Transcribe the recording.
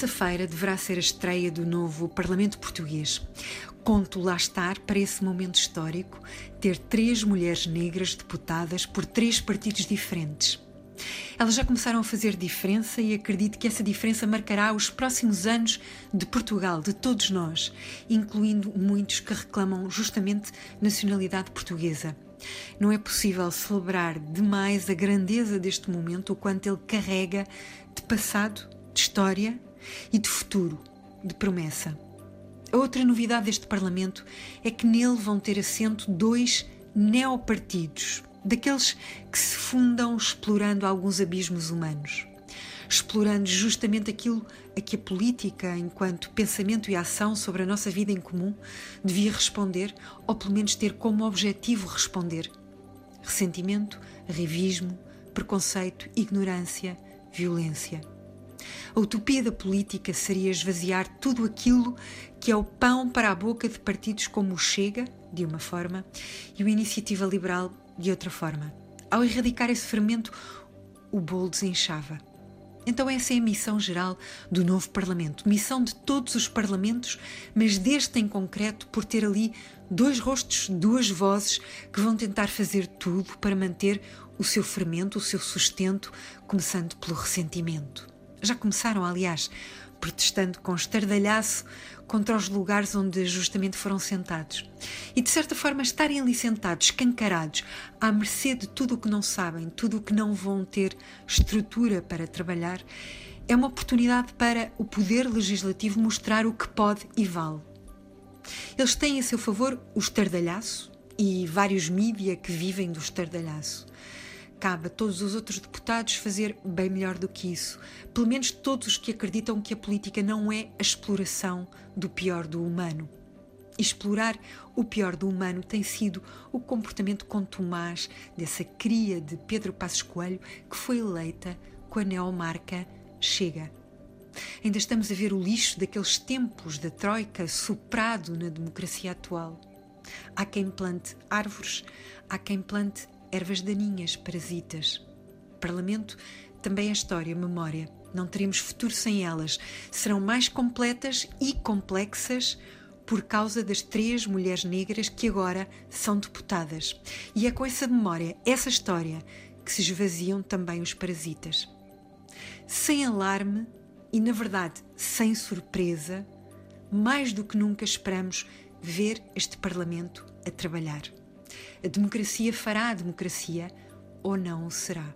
terça-feira deverá ser a estreia do novo Parlamento Português. Conto lá estar para esse momento histórico ter três mulheres negras deputadas por três partidos diferentes. Elas já começaram a fazer diferença e acredito que essa diferença marcará os próximos anos de Portugal, de todos nós, incluindo muitos que reclamam justamente nacionalidade portuguesa. Não é possível celebrar demais a grandeza deste momento, o quanto ele carrega de passado, de história e de futuro, de promessa. A outra novidade deste Parlamento é que nele vão ter assento dois neopartidos, daqueles que se fundam explorando alguns abismos humanos, explorando justamente aquilo a que a política, enquanto pensamento e ação sobre a nossa vida em comum, devia responder, ou pelo menos ter como objetivo responder: ressentimento, arrivismo, preconceito, ignorância, violência. A utopia da política seria esvaziar tudo aquilo que é o pão para a boca de partidos como o Chega, de uma forma, e o Iniciativa Liberal, de outra forma. Ao erradicar esse fermento, o bolo desinchava. Então, essa é a missão geral do novo Parlamento. Missão de todos os Parlamentos, mas deste em concreto, por ter ali dois rostos, duas vozes que vão tentar fazer tudo para manter o seu fermento, o seu sustento, começando pelo ressentimento. Já começaram, aliás, protestando com estardalhaço contra os lugares onde justamente foram sentados. E de certa forma estarem ali sentados, escancarados, à mercê de tudo o que não sabem, tudo o que não vão ter estrutura para trabalhar, é uma oportunidade para o poder legislativo mostrar o que pode e vale. Eles têm a seu favor o estardalhaço e vários mídia que vivem do estardalhaço cabe a todos os outros deputados fazer bem melhor do que isso. Pelo menos todos os que acreditam que a política não é a exploração do pior do humano. Explorar o pior do humano tem sido o comportamento contumaz dessa cria de Pedro Passos Coelho que foi eleita com a neomarca Chega. Ainda estamos a ver o lixo daqueles tempos da Troika soprado na democracia atual. Há quem plante árvores, há quem plante ervas daninhas, parasitas. Parlamento também é história, memória. Não teremos futuro sem elas. Serão mais completas e complexas por causa das três mulheres negras que agora são deputadas. E é com essa memória, essa história, que se esvaziam também os parasitas. Sem alarme e, na verdade, sem surpresa, mais do que nunca esperamos ver este Parlamento a trabalhar. A democracia fará a democracia ou não será.